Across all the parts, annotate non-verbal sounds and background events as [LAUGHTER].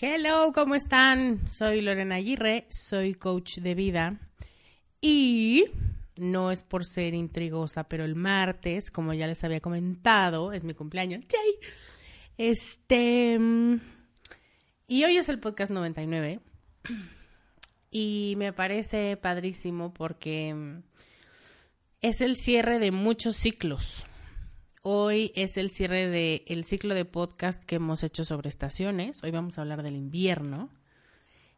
Hello, ¿cómo están? Soy Lorena Aguirre, soy coach de vida y no es por ser intrigosa, pero el martes, como ya les había comentado, es mi cumpleaños. Este. Y hoy es el podcast 99. Y me parece padrísimo porque es el cierre de muchos ciclos. Hoy es el cierre del ciclo de podcast que hemos hecho sobre estaciones. Hoy vamos a hablar del invierno.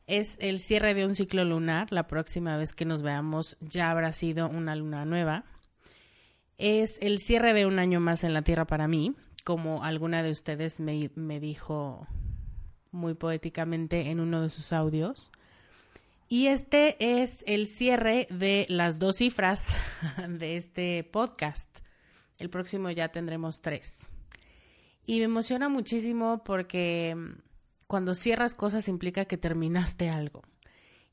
Es el cierre de un ciclo lunar. La próxima vez que nos veamos ya habrá sido una luna nueva. Es el cierre de un año más en la Tierra para mí, como alguna de ustedes me, me dijo muy poéticamente en uno de sus audios. Y este es el cierre de las dos cifras [LAUGHS] de este podcast. El próximo ya tendremos tres. Y me emociona muchísimo porque mm, cuando cierras cosas implica que terminaste algo.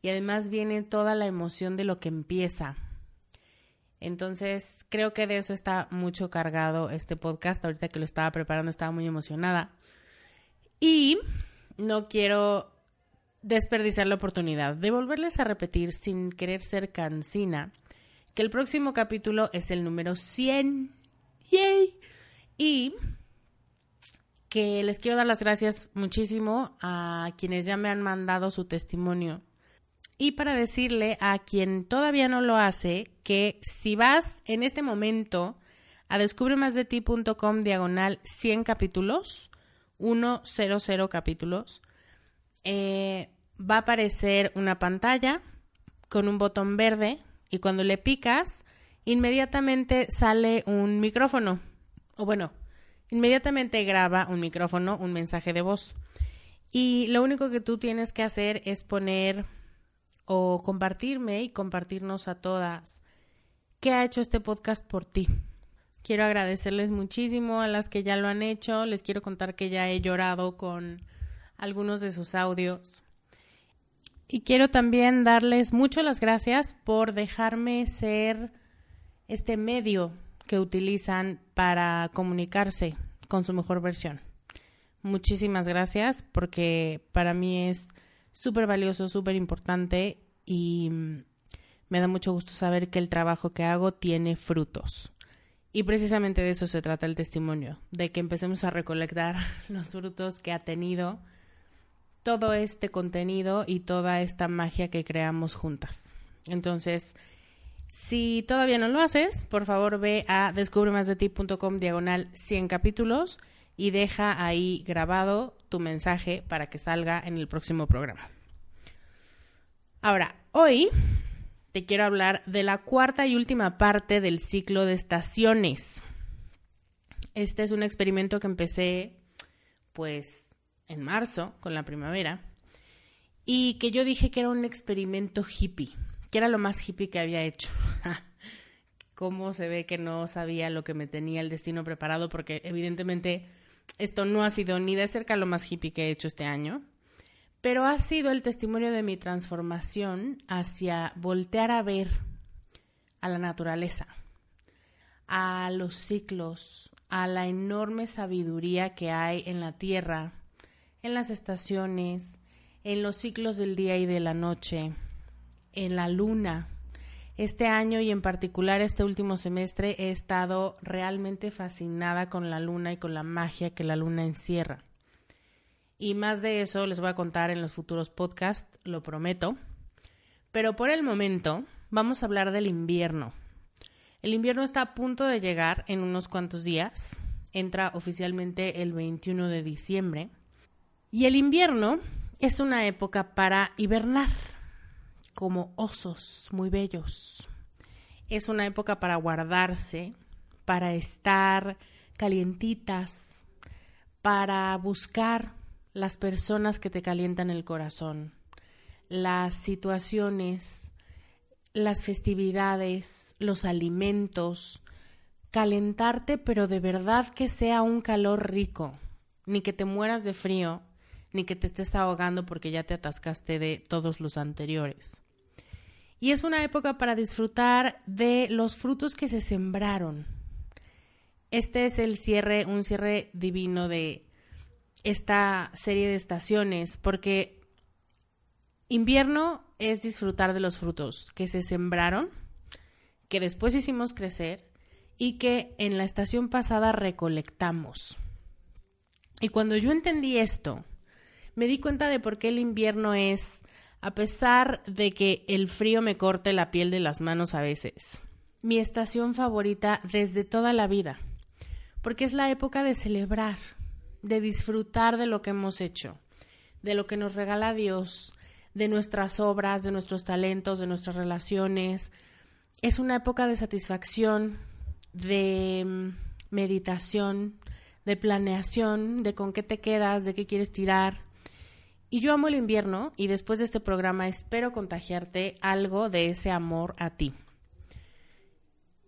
Y además viene toda la emoción de lo que empieza. Entonces, creo que de eso está mucho cargado este podcast. Ahorita que lo estaba preparando estaba muy emocionada. Y no quiero desperdiciar la oportunidad de volverles a repetir sin querer ser cansina que el próximo capítulo es el número 100 ¡Yay! Y que les quiero dar las gracias muchísimo a quienes ya me han mandado su testimonio. Y para decirle a quien todavía no lo hace que si vas en este momento a descubremasdeti.com diagonal 100 capítulos, 100 capítulos, eh, va a aparecer una pantalla con un botón verde y cuando le picas inmediatamente sale un micrófono. O bueno, inmediatamente graba un micrófono, un mensaje de voz. Y lo único que tú tienes que hacer es poner o compartirme y compartirnos a todas ¿qué ha hecho este podcast por ti? Quiero agradecerles muchísimo a las que ya lo han hecho. Les quiero contar que ya he llorado con algunos de sus audios. Y quiero también darles mucho las gracias por dejarme ser este medio que utilizan para comunicarse con su mejor versión. Muchísimas gracias porque para mí es súper valioso, súper importante y me da mucho gusto saber que el trabajo que hago tiene frutos. Y precisamente de eso se trata el testimonio, de que empecemos a recolectar [LAUGHS] los frutos que ha tenido todo este contenido y toda esta magia que creamos juntas. Entonces, si todavía no lo haces, por favor ve a descubremasdeti.com diagonal 100 capítulos y deja ahí grabado tu mensaje para que salga en el próximo programa. Ahora, hoy te quiero hablar de la cuarta y última parte del ciclo de estaciones. Este es un experimento que empecé pues en marzo con la primavera y que yo dije que era un experimento hippie que era lo más hippie que había hecho. [LAUGHS] ¿Cómo se ve que no sabía lo que me tenía el destino preparado? Porque evidentemente esto no ha sido ni de cerca lo más hippie que he hecho este año, pero ha sido el testimonio de mi transformación hacia voltear a ver a la naturaleza, a los ciclos, a la enorme sabiduría que hay en la tierra, en las estaciones, en los ciclos del día y de la noche, en la luna. Este año y en particular este último semestre he estado realmente fascinada con la luna y con la magia que la luna encierra. Y más de eso les voy a contar en los futuros podcasts, lo prometo. Pero por el momento vamos a hablar del invierno. El invierno está a punto de llegar en unos cuantos días. Entra oficialmente el 21 de diciembre. Y el invierno es una época para hibernar como osos muy bellos. Es una época para guardarse, para estar calientitas, para buscar las personas que te calientan el corazón, las situaciones, las festividades, los alimentos, calentarte, pero de verdad que sea un calor rico, ni que te mueras de frío, ni que te estés ahogando porque ya te atascaste de todos los anteriores. Y es una época para disfrutar de los frutos que se sembraron. Este es el cierre, un cierre divino de esta serie de estaciones, porque invierno es disfrutar de los frutos que se sembraron, que después hicimos crecer y que en la estación pasada recolectamos. Y cuando yo entendí esto, me di cuenta de por qué el invierno es a pesar de que el frío me corte la piel de las manos a veces. Mi estación favorita desde toda la vida, porque es la época de celebrar, de disfrutar de lo que hemos hecho, de lo que nos regala Dios, de nuestras obras, de nuestros talentos, de nuestras relaciones. Es una época de satisfacción, de mm, meditación, de planeación, de con qué te quedas, de qué quieres tirar, y yo amo el invierno y después de este programa espero contagiarte algo de ese amor a ti.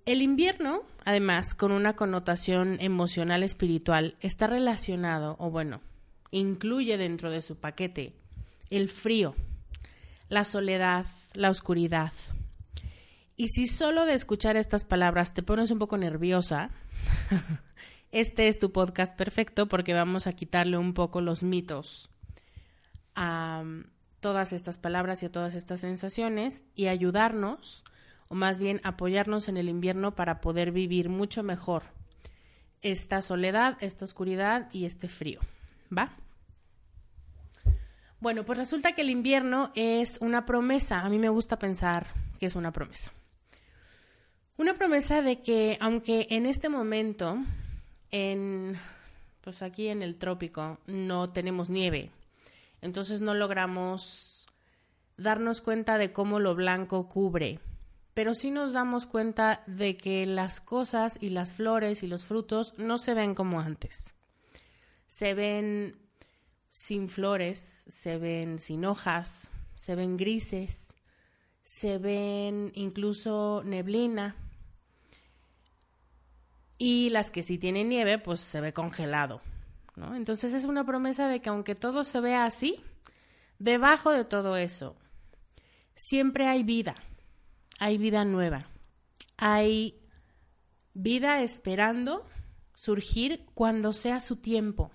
El invierno, además, con una connotación emocional espiritual, está relacionado, o bueno, incluye dentro de su paquete el frío, la soledad, la oscuridad. Y si solo de escuchar estas palabras te pones un poco nerviosa, [LAUGHS] este es tu podcast perfecto porque vamos a quitarle un poco los mitos a todas estas palabras y a todas estas sensaciones y ayudarnos, o más bien apoyarnos en el invierno para poder vivir mucho mejor esta soledad, esta oscuridad y este frío. ¿Va? Bueno, pues resulta que el invierno es una promesa. A mí me gusta pensar que es una promesa. Una promesa de que aunque en este momento, en pues aquí en el trópico, no tenemos nieve, entonces no logramos darnos cuenta de cómo lo blanco cubre, pero sí nos damos cuenta de que las cosas y las flores y los frutos no se ven como antes. Se ven sin flores, se ven sin hojas, se ven grises, se ven incluso neblina, Y las que sí tienen nieve, pues se ve congelado. Entonces es una promesa de que aunque todo se vea así, debajo de todo eso, siempre hay vida, hay vida nueva, hay vida esperando surgir cuando sea su tiempo.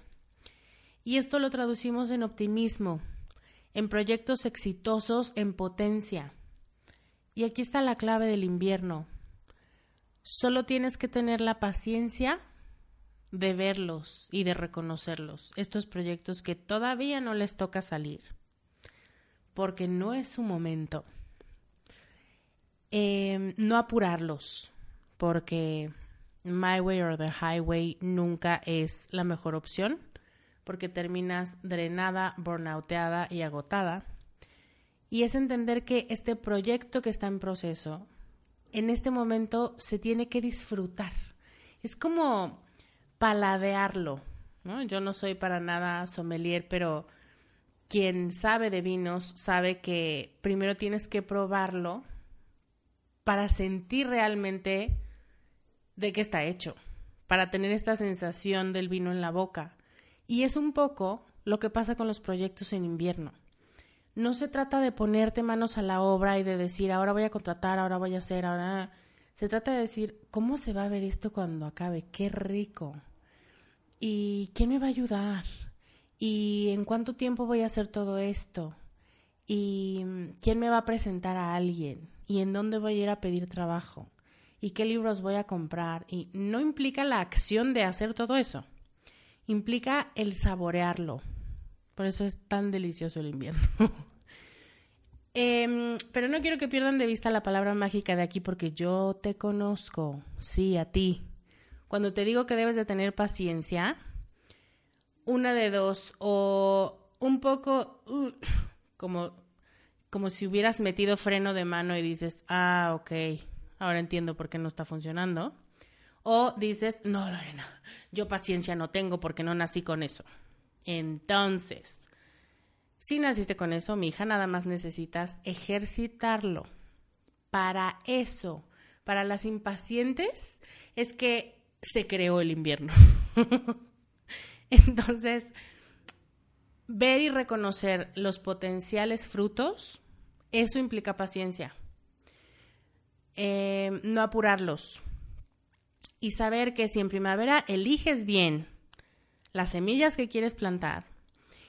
Y esto lo traducimos en optimismo, en proyectos exitosos, en potencia. Y aquí está la clave del invierno. Solo tienes que tener la paciencia de verlos y de reconocerlos, estos proyectos que todavía no les toca salir, porque no es su momento. Em, no apurarlos, porque My Way or the Highway nunca es la mejor opción, porque terminas drenada, burnouteada y agotada. Y es entender que este proyecto que está en proceso en este momento se tiene que disfrutar. Es como paladearlo, ¿no? Yo no soy para nada sommelier, pero quien sabe de vinos sabe que primero tienes que probarlo para sentir realmente de qué está hecho, para tener esta sensación del vino en la boca. Y es un poco lo que pasa con los proyectos en invierno no se trata de ponerte manos a la obra y de decir, ahora voy a contratar, ahora voy a hacer, ahora... Se trata de decir, ¿cómo se va a ver esto cuando acabe? Qué rico. ¿Y quién me va a ayudar? ¿Y en cuánto tiempo voy a hacer todo esto? ¿Y quién me va a presentar a alguien? ¿Y en dónde voy a ir a pedir trabajo? ¿Y qué libros voy a comprar? Y no implica la acción de hacer todo eso. Implica el saborearlo, por eso es tan delicioso el invierno. [LAUGHS] Em, pero no quiero que pierdan de vista la palabra mágica de aquí porque yo te conozco, sí, a ti. Cuando te digo que debes de tener paciencia, una de dos, o un poco uh, como, como si hubieras metido freno de mano y dices, ah, ok, ahora entiendo por qué no está funcionando. O dices, no, Lorena, yo paciencia no tengo porque no nací con eso. Entonces, si naciste con eso, mi hija, nada más necesitas ejercitarlo. Para eso, para las impacientes, es que se creó el invierno. [LAUGHS] Entonces, ver y reconocer los potenciales frutos, eso implica paciencia. Eh, no apurarlos. Y saber que si en primavera eliges bien las semillas que quieres plantar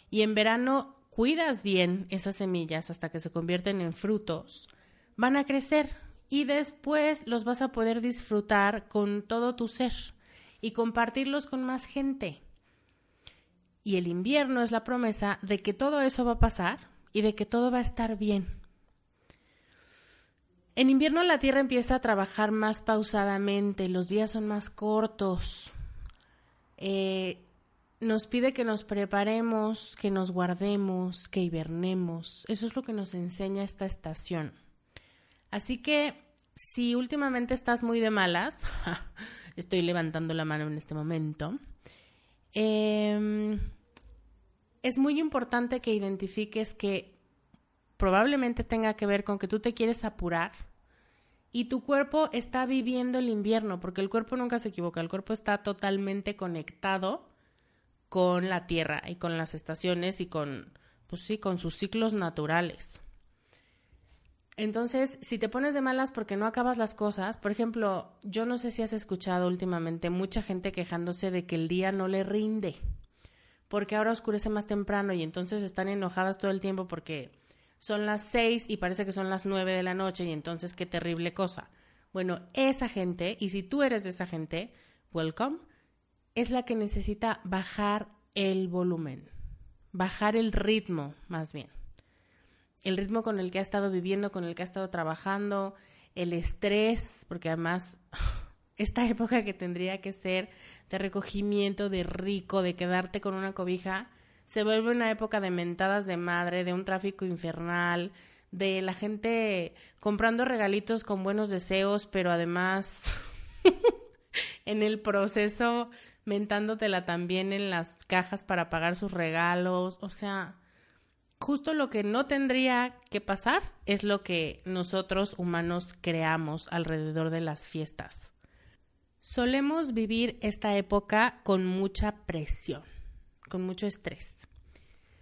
y en verano cuidas bien esas semillas hasta que se convierten en frutos, van a crecer y después los vas a poder disfrutar con todo tu ser y compartirlos con más gente. Y el invierno es la promesa de que todo eso va a pasar y de que todo va a estar bien. En invierno la Tierra empieza a trabajar más pausadamente, los días son más cortos, eh, nos pide que nos preparemos, que nos guardemos, que hibernemos. Eso es lo que nos enseña esta estación. Así que si últimamente estás muy de malas, [LAUGHS] estoy levantando la mano en este momento, em, es muy importante que identifiques que probablemente tenga que ver con que tú te quieres apurar y tu cuerpo está viviendo el invierno, porque el cuerpo nunca se equivoca, el cuerpo está totalmente conectado con la Tierra y con las estaciones y con, pues sí, con sus ciclos naturales. Entonces, si te pones de malas porque no acabas las cosas, por ejemplo, yo no sé si has escuchado últimamente mucha gente quejándose de que el día no le rinde, porque ahora oscurece más temprano y entonces están enojadas todo el tiempo porque son las seis y parece que son las nueve de la noche y entonces qué terrible cosa. Bueno, esa gente, y si tú eres de esa gente, welcome, es la que necesita bajar el volumen, bajar el ritmo más bien. El ritmo con el que ha estado viviendo, con el que ha estado trabajando, el estrés, porque además [SIGHS] esta época que tendría que ser de recogimiento, de rico, de quedarte con una cobija, se vuelve una época de mentadas de madre, de un tráfico infernal, de la gente comprando regalitos con buenos deseos, pero además [LAUGHS] en el proceso mentándotela también en las cajas para pagar sus regalos, o sea, justo lo que no tendría que pasar es lo que nosotros humanos creamos alrededor de las fiestas. Solemos vivir esta época con mucha presión, con mucho estrés.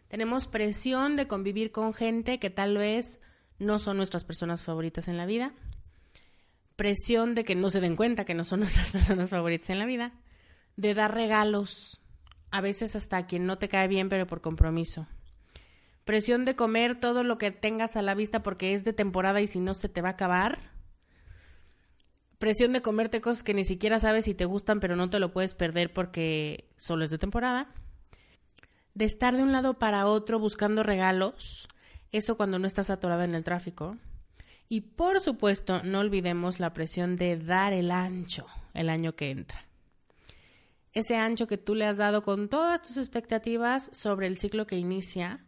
Tenemos presión de convivir con gente que tal vez no son nuestras personas favoritas en la vida. Presión de que no se den cuenta que no son [LAUGHS] nuestras personas favoritas en la vida. De dar regalos, a veces hasta a quien no te cae bien, pero por compromiso. Presión de comer todo lo que tengas a la vista porque es de temporada y si no se te va a acabar presión de comerte cosas que ni siquiera sabes si te gustan, pero no te lo puedes perder porque solo es de temporada. De estar de un lado para otro buscando regalos, eso cuando no estás atorada en el tráfico. Y por supuesto, no olvidemos la presión de dar el ancho el año que entra. Ese ancho que tú le has dado con todas tus expectativas sobre el ciclo que inicia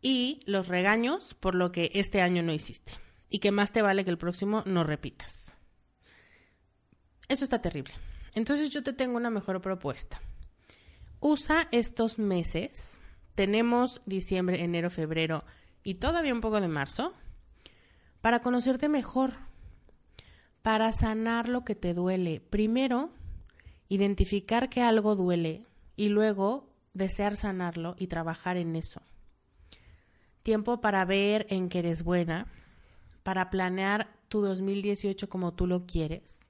y los regaños por lo que este año no hiciste. Y que más te vale que el próximo no repitas. Eso está terrible. Entonces yo te tengo una mejor propuesta. Usa estos meses, tenemos diciembre, enero, febrero y todavía un poco de marzo, para conocerte mejor, para sanar lo que te duele. Primero, identificar que algo duele y luego desear sanarlo y trabajar en eso. Tiempo para ver en que eres buena, para planear tu 2018 como tú lo quieres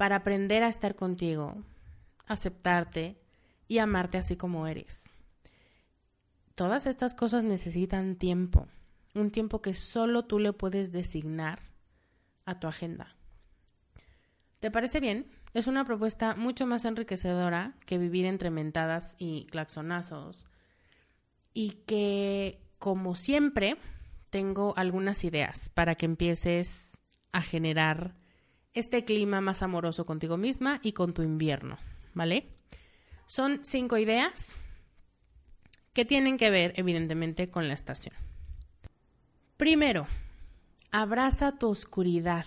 para aprender a estar contigo, aceptarte y amarte así como eres. Todas estas cosas necesitan tiempo, un tiempo que solo tú le puedes designar a tu agenda. ¿Te parece bien? Es una propuesta mucho más enriquecedora que vivir entre mentadas y claxonazos y que, como siempre, tengo algunas ideas para que empieces a generar este clima más amoroso contigo misma y con tu invierno, ¿vale? Son cinco ideas que tienen que ver, evidentemente, con la estación. Primero, abraza tu oscuridad.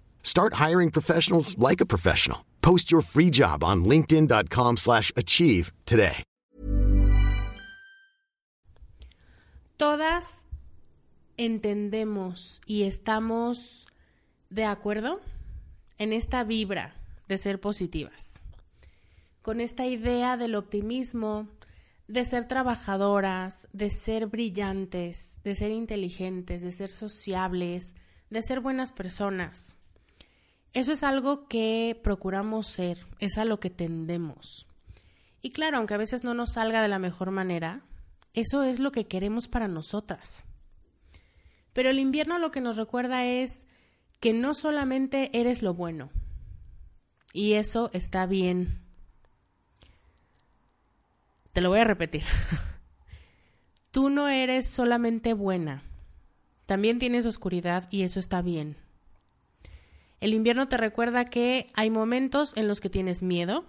Start hiring professionals like a professional. Post your free job on linkedin.com/achieve today. Todas entendemos y estamos de acuerdo en esta vibra de ser positivas. Con esta idea del optimismo, de ser trabajadoras, de ser brillantes, de ser inteligentes, de ser sociables, de ser buenas personas. Eso es algo que procuramos ser, es a lo que tendemos. Y claro, aunque a veces no nos salga de la mejor manera, eso es lo que queremos para nosotras. Pero el invierno lo que nos recuerda es que no solamente eres lo bueno, y eso está bien. Te lo voy a repetir. [LAUGHS] Tú no eres solamente buena, también tienes oscuridad y eso está bien. El invierno te recuerda que hay momentos en los que tienes miedo,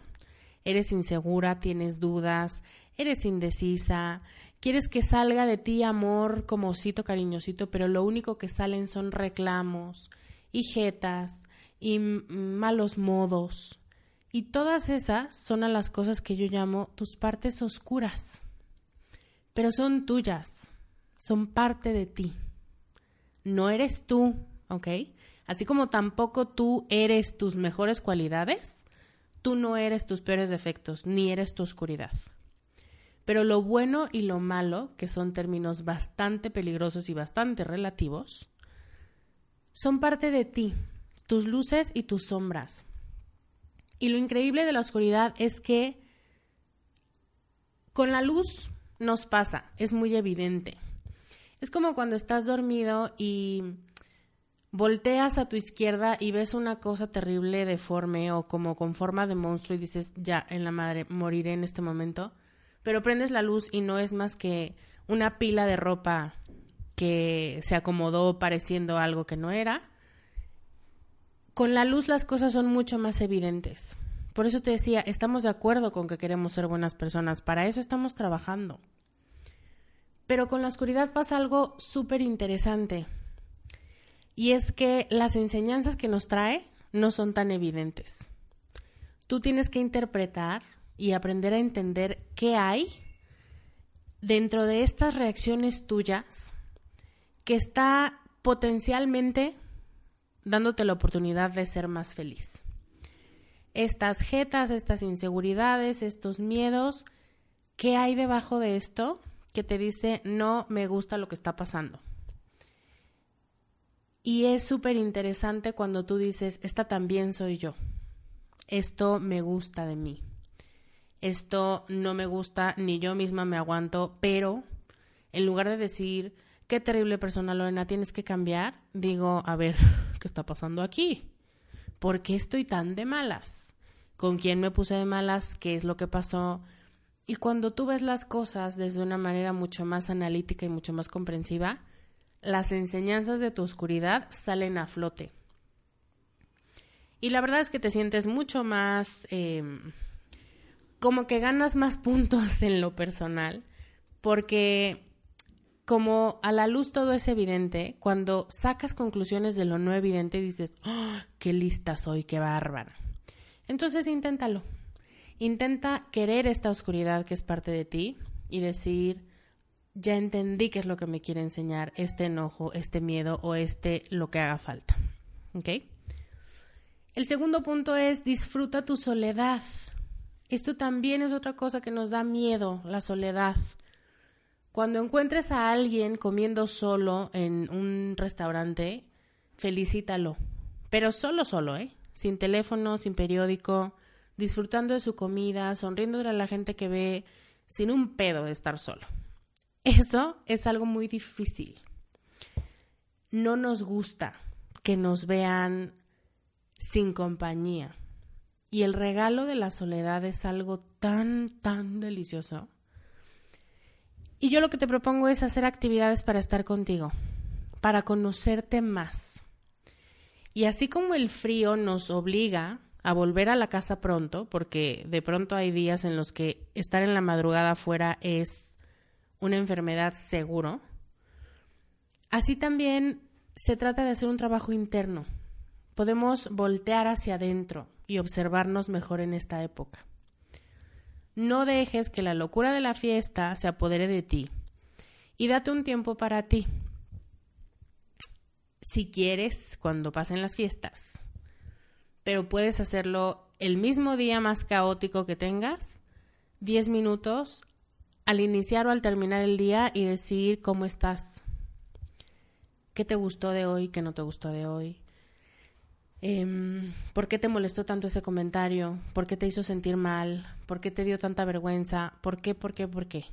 eres insegura, tienes dudas, eres indecisa, quieres que salga de ti amor como osito cariñosito, pero lo único que salen son reclamos y jetas y malos modos. Y todas esas son a las cosas que yo llamo tus partes oscuras. Pero son tuyas, son parte de ti. No eres tú, ¿ok? Así como tampoco tú eres tus mejores cualidades, tú no eres tus peores defectos, ni eres tu oscuridad. Pero lo bueno y lo malo, que son términos bastante peligrosos y bastante relativos, son parte de ti, tus luces y tus sombras. Y lo increíble de la oscuridad es que con la luz nos pasa, es muy evidente. Es como cuando estás dormido y volteas a tu izquierda y ves una cosa terrible, deforme o como con forma de monstruo y dices, ya, en la madre, moriré en este momento. Pero prendes la luz y no es más que una pila de ropa que se acomodó pareciendo algo que no era. Con la luz las cosas son mucho más evidentes. Por eso te decía, estamos de acuerdo con que queremos ser buenas personas, para eso estamos trabajando. Pero con la oscuridad pasa algo súper interesante. Y es que las enseñanzas que nos trae no son tan evidentes. Tú tienes que interpretar y aprender a entender qué hay dentro de estas reacciones tuyas que está potencialmente dándote la oportunidad de ser más feliz. Estas jetas, estas inseguridades, estos miedos, ¿qué hay debajo de esto que te dice no me gusta lo que está pasando? Y es súper interesante cuando tú dices, esta también soy yo, esto me gusta de mí, esto no me gusta, ni yo misma me aguanto, pero en lugar de decir, qué terrible persona Lorena, tienes que cambiar, digo, a ver, [LAUGHS] ¿qué está pasando aquí? ¿Por qué estoy tan de malas? ¿Con quién me puse de malas? ¿Qué es lo que pasó? Y cuando tú ves las cosas desde una manera mucho más analítica y mucho más comprensiva, las enseñanzas de tu oscuridad salen a flote. Y la verdad es que te sientes mucho más, em, como que ganas más puntos [LAUGHS] en lo personal, porque como a la luz todo es evidente, cuando sacas conclusiones de lo no evidente dices, ¡Oh, qué lista soy, qué bárbara. Entonces inténtalo. Intenta querer esta oscuridad que es parte de ti y decir, ya entendí qué es lo que me quiere enseñar este enojo, este miedo o este lo que haga falta. ¿Ok? El segundo punto es disfruta tu soledad. Esto también es otra cosa que nos da miedo, la soledad. Cuando encuentres a alguien comiendo solo en un restaurante, felicítalo. Pero solo, solo, ¿eh? Sin teléfono, sin periódico, disfrutando de su comida, sonriéndole a la gente que ve, sin un pedo de estar solo. Eso es algo muy difícil. No nos gusta que nos vean sin compañía. Y el regalo de la soledad es algo tan, tan delicioso. Y yo lo que te propongo es hacer actividades para estar contigo, para conocerte más. Y así como el frío nos obliga a volver a la casa pronto, porque de pronto hay días en los que estar en la madrugada afuera es una enfermedad seguro, así también se trata de hacer un trabajo interno. Podemos voltear hacia adentro y observarnos mejor en esta época. No dejes que la locura de la fiesta se apodere de ti y date un tiempo para ti. Si quieres, cuando pasen las fiestas, pero puedes hacerlo el mismo día más caótico que tengas, 10 minutos al iniciar o al terminar el día y decir cómo estás, qué te gustó de hoy, qué no te gustó de hoy, em, por qué te molestó tanto ese comentario, por qué te hizo sentir mal, por qué te dio tanta vergüenza, por qué, por qué, por qué.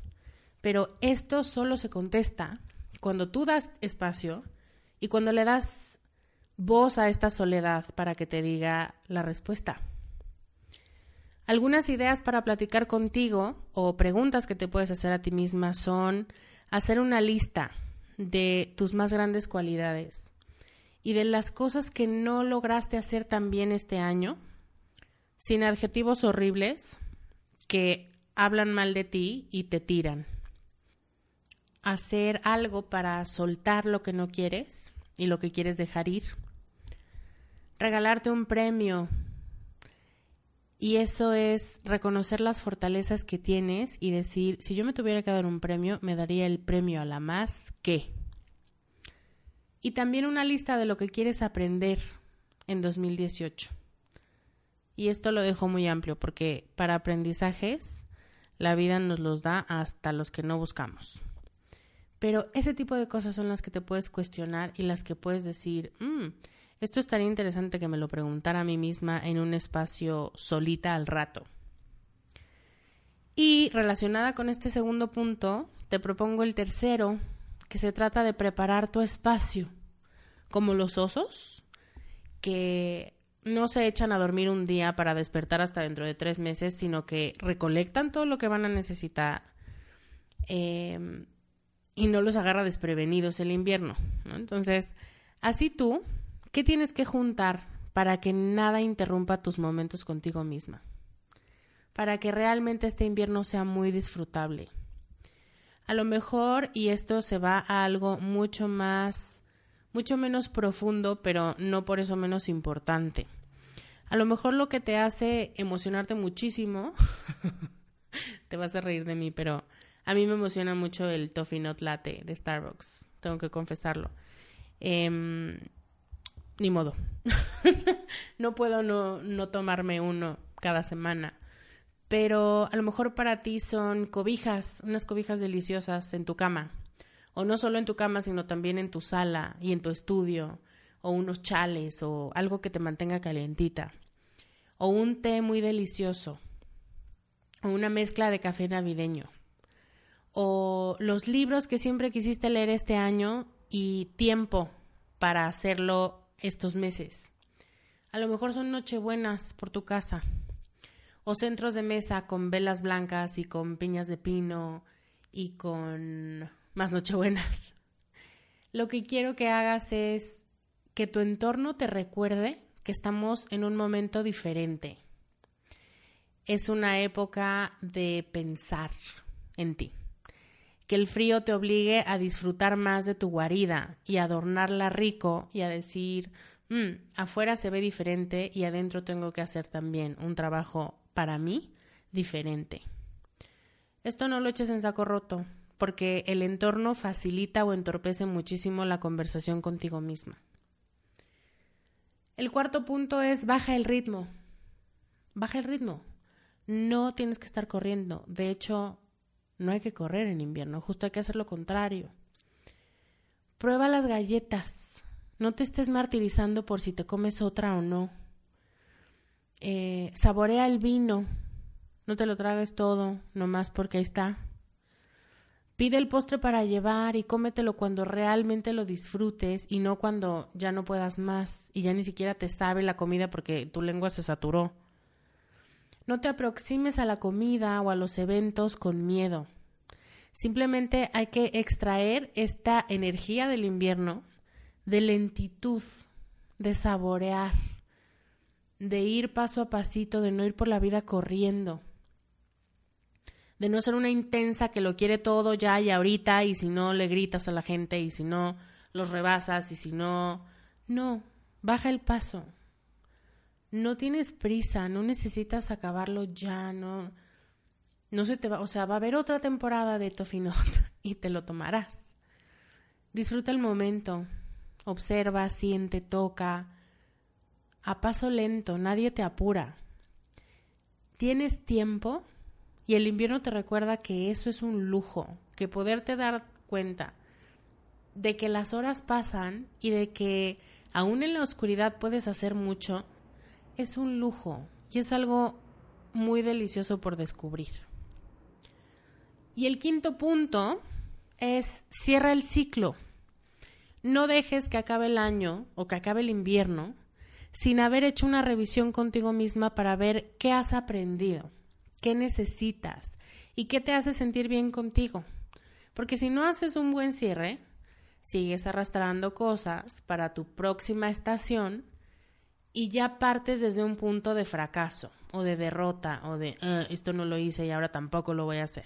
Pero esto solo se contesta cuando tú das espacio y cuando le das voz a esta soledad para que te diga la respuesta. Algunas ideas para platicar contigo o preguntas que te puedes hacer a ti misma son hacer una lista de tus más grandes cualidades y de las cosas que no lograste hacer tan bien este año, sin adjetivos horribles que hablan mal de ti y te tiran. Hacer algo para soltar lo que no quieres y lo que quieres dejar ir. Regalarte un premio y eso es reconocer las fortalezas que tienes y decir, si yo me tuviera que dar un premio, me daría el premio a la más que. Y también una lista de lo que quieres aprender en 2018. Y esto lo dejo muy amplio porque para aprendizajes la vida nos los da hasta los que no buscamos. Pero ese tipo de cosas son las que te puedes cuestionar y las que puedes decir, mm, esto estaría interesante que me lo preguntara a mí misma en un espacio solita al rato. Y relacionada con este segundo punto, te propongo el tercero, que se trata de preparar tu espacio, como los osos, que no se echan a dormir un día para despertar hasta dentro de tres meses, sino que recolectan todo lo que van a necesitar em, y no los agarra desprevenidos el invierno. Entonces, así tú ¿Qué tienes que juntar para que nada interrumpa tus momentos contigo misma, para que realmente este invierno sea muy disfrutable. A lo mejor, y esto se va a algo mucho más, mucho menos profundo, pero no por eso menos importante. A lo mejor lo que te hace emocionarte muchísimo, [LAUGHS] te vas a reír de mí, pero a mí me emociona mucho el Toffee Nut Latte de Starbucks, tengo que confesarlo. Em, ni modo. [LAUGHS] no puedo no, no tomarme uno cada semana. Pero a lo mejor para ti son cobijas, unas cobijas deliciosas en tu cama. O no solo en tu cama, sino también en tu sala y en tu estudio. O unos chales o algo que te mantenga calientita. O un té muy delicioso. O una mezcla de café navideño. O los libros que siempre quisiste leer este año y tiempo para hacerlo estos meses. A lo mejor son nochebuenas por tu casa o centros de mesa con velas blancas y con piñas de pino y con más nochebuenas. [LAUGHS] Lo que quiero que hagas es que tu entorno te recuerde que estamos en un momento diferente. Es una época de pensar en ti que el frío te obligue a disfrutar más de tu guarida y adornarla rico y a decir, mm, afuera se ve diferente y adentro tengo que hacer también un trabajo para mí diferente. Esto no lo eches en saco roto, porque el entorno facilita o entorpece muchísimo la conversación contigo misma. El cuarto punto es baja el ritmo. Baja el ritmo. No tienes que estar corriendo. De hecho, no hay que correr en invierno, justo hay que hacer lo contrario. Prueba las galletas. No te estés martirizando por si te comes otra o no. Eh, saborea el vino. No te lo tragues todo, nomás porque ahí está. Pide el postre para llevar y cómetelo cuando realmente lo disfrutes y no cuando ya no puedas más y ya ni siquiera te sabe la comida porque tu lengua se saturó. No te aproximes a la comida o a los eventos con miedo. Simplemente hay que extraer esta energía del invierno de lentitud, de saborear, de ir paso a pasito, de no ir por la vida corriendo, de no ser una intensa que lo quiere todo ya y ahorita y si no le gritas a la gente y si no los rebasas y si no... No, baja el paso, no tienes prisa, no necesitas acabarlo ya, no, no se te va, o sea, va a haber otra temporada de Tofinot [LAUGHS] y te lo tomarás. Disfruta el momento, observa, siente, toca, a paso lento, nadie te apura. Tienes tiempo y el invierno te recuerda que eso es un lujo, que poderte dar cuenta de que las horas pasan y de que aún en la oscuridad puedes hacer mucho es un lujo y es algo muy delicioso por descubrir. Y el quinto punto es cierra el ciclo. No dejes que acabe el año o que acabe el invierno sin haber hecho una revisión contigo misma para ver qué has aprendido, qué necesitas y qué te hace sentir bien contigo. Porque si no haces un buen cierre, sigues arrastrando cosas para tu próxima estación y ya partes desde un punto de fracaso o de derrota o de ah, esto no lo hice y ahora tampoco lo voy a hacer.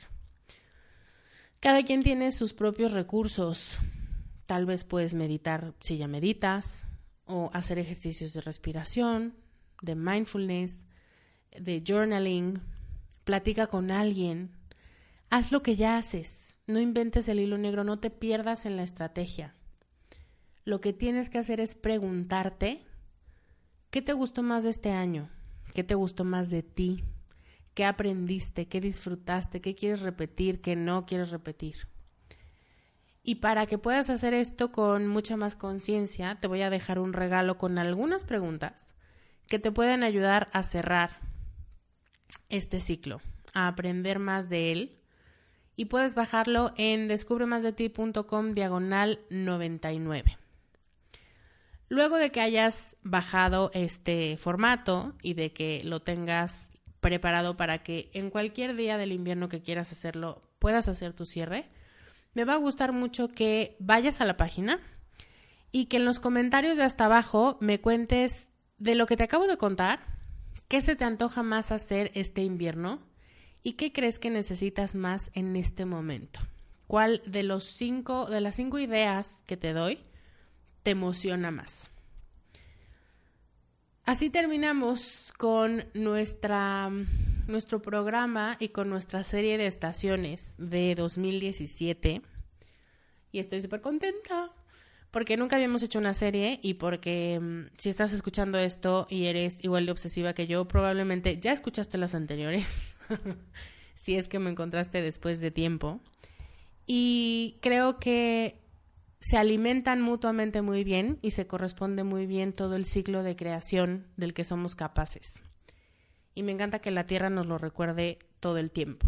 Cada quien tiene sus propios recursos. Tal vez puedes meditar si ya meditas o hacer ejercicios de respiración, de mindfulness, de journaling. Platica con alguien. Haz lo que ya haces. No inventes el hilo negro, no te pierdas en la estrategia. Lo que tienes que hacer es preguntarte ¿Qué te gustó más de este año? ¿Qué te gustó más de ti? ¿Qué aprendiste? ¿Qué disfrutaste? ¿Qué quieres repetir? ¿Qué no quieres repetir? Y para que puedas hacer esto con mucha más conciencia, te voy a dejar un regalo con algunas preguntas que te pueden ayudar a cerrar este ciclo, a aprender más de él. Y puedes bajarlo en descubremasdeti.com diagonal 99. Luego de que hayas bajado este formato y de que lo tengas preparado para que en cualquier día del invierno que quieras hacerlo puedas hacer tu cierre, me va a gustar mucho que vayas a la página y que en los comentarios de hasta abajo me cuentes de lo que te acabo de contar, ¿qué se te antoja más hacer este invierno? ¿Y qué crees que necesitas más en este momento? ¿Cuál de los cinco, de las cinco ideas que te doy, te emociona más? Así terminamos con nuestra, nuestro programa y con nuestra serie de estaciones de 2017. Y estoy súper contenta porque nunca habíamos hecho una serie y porque mm, si estás escuchando esto y eres igual de obsesiva que yo, probablemente ya escuchaste las anteriores, [LAUGHS] si es que me encontraste después de tiempo. Y creo que se alimentan mutuamente muy bien y se corresponde muy bien todo el ciclo de creación del que somos capaces. Y me encanta que la Tierra nos lo recuerde todo el tiempo.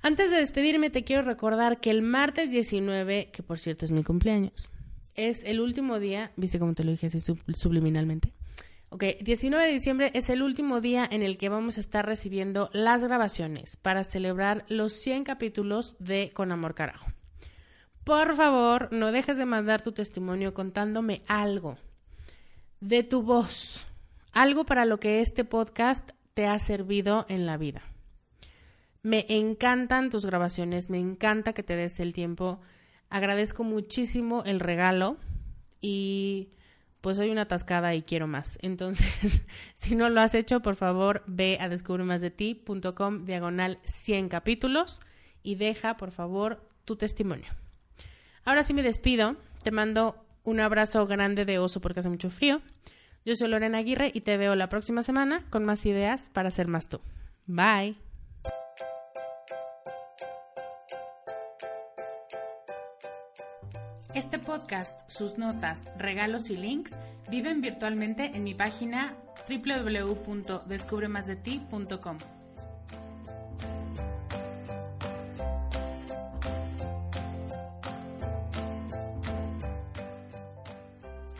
Antes de despedirme, te quiero recordar que el martes 19, que por cierto es mi cumpleaños, es el último día, viste cómo te lo dije así subliminalmente. Ok, 19 de diciembre es el último día en el que vamos a estar recibiendo las grabaciones para celebrar los 100 capítulos de Con Amor Carajo. Por favor, no dejes de mandar tu testimonio contándome algo de tu voz, algo para lo que este podcast te ha servido en la vida. Me encantan tus grabaciones, me encanta que te des el tiempo. Agradezco muchísimo el regalo y pues soy una atascada y quiero más. Entonces, [LAUGHS] si no lo has hecho, por favor, ve a descubremasdeti.com diagonal 100 capítulos y deja, por favor, tu testimonio. Ahora sí me despido. Te mando un abrazo grande de oso porque hace mucho frío. Yo soy Lorena Aguirre y te veo la próxima semana con más ideas para ser más tú. Bye. Este podcast, sus notas, regalos y links viven virtualmente en mi página www.descubremasdeti.com.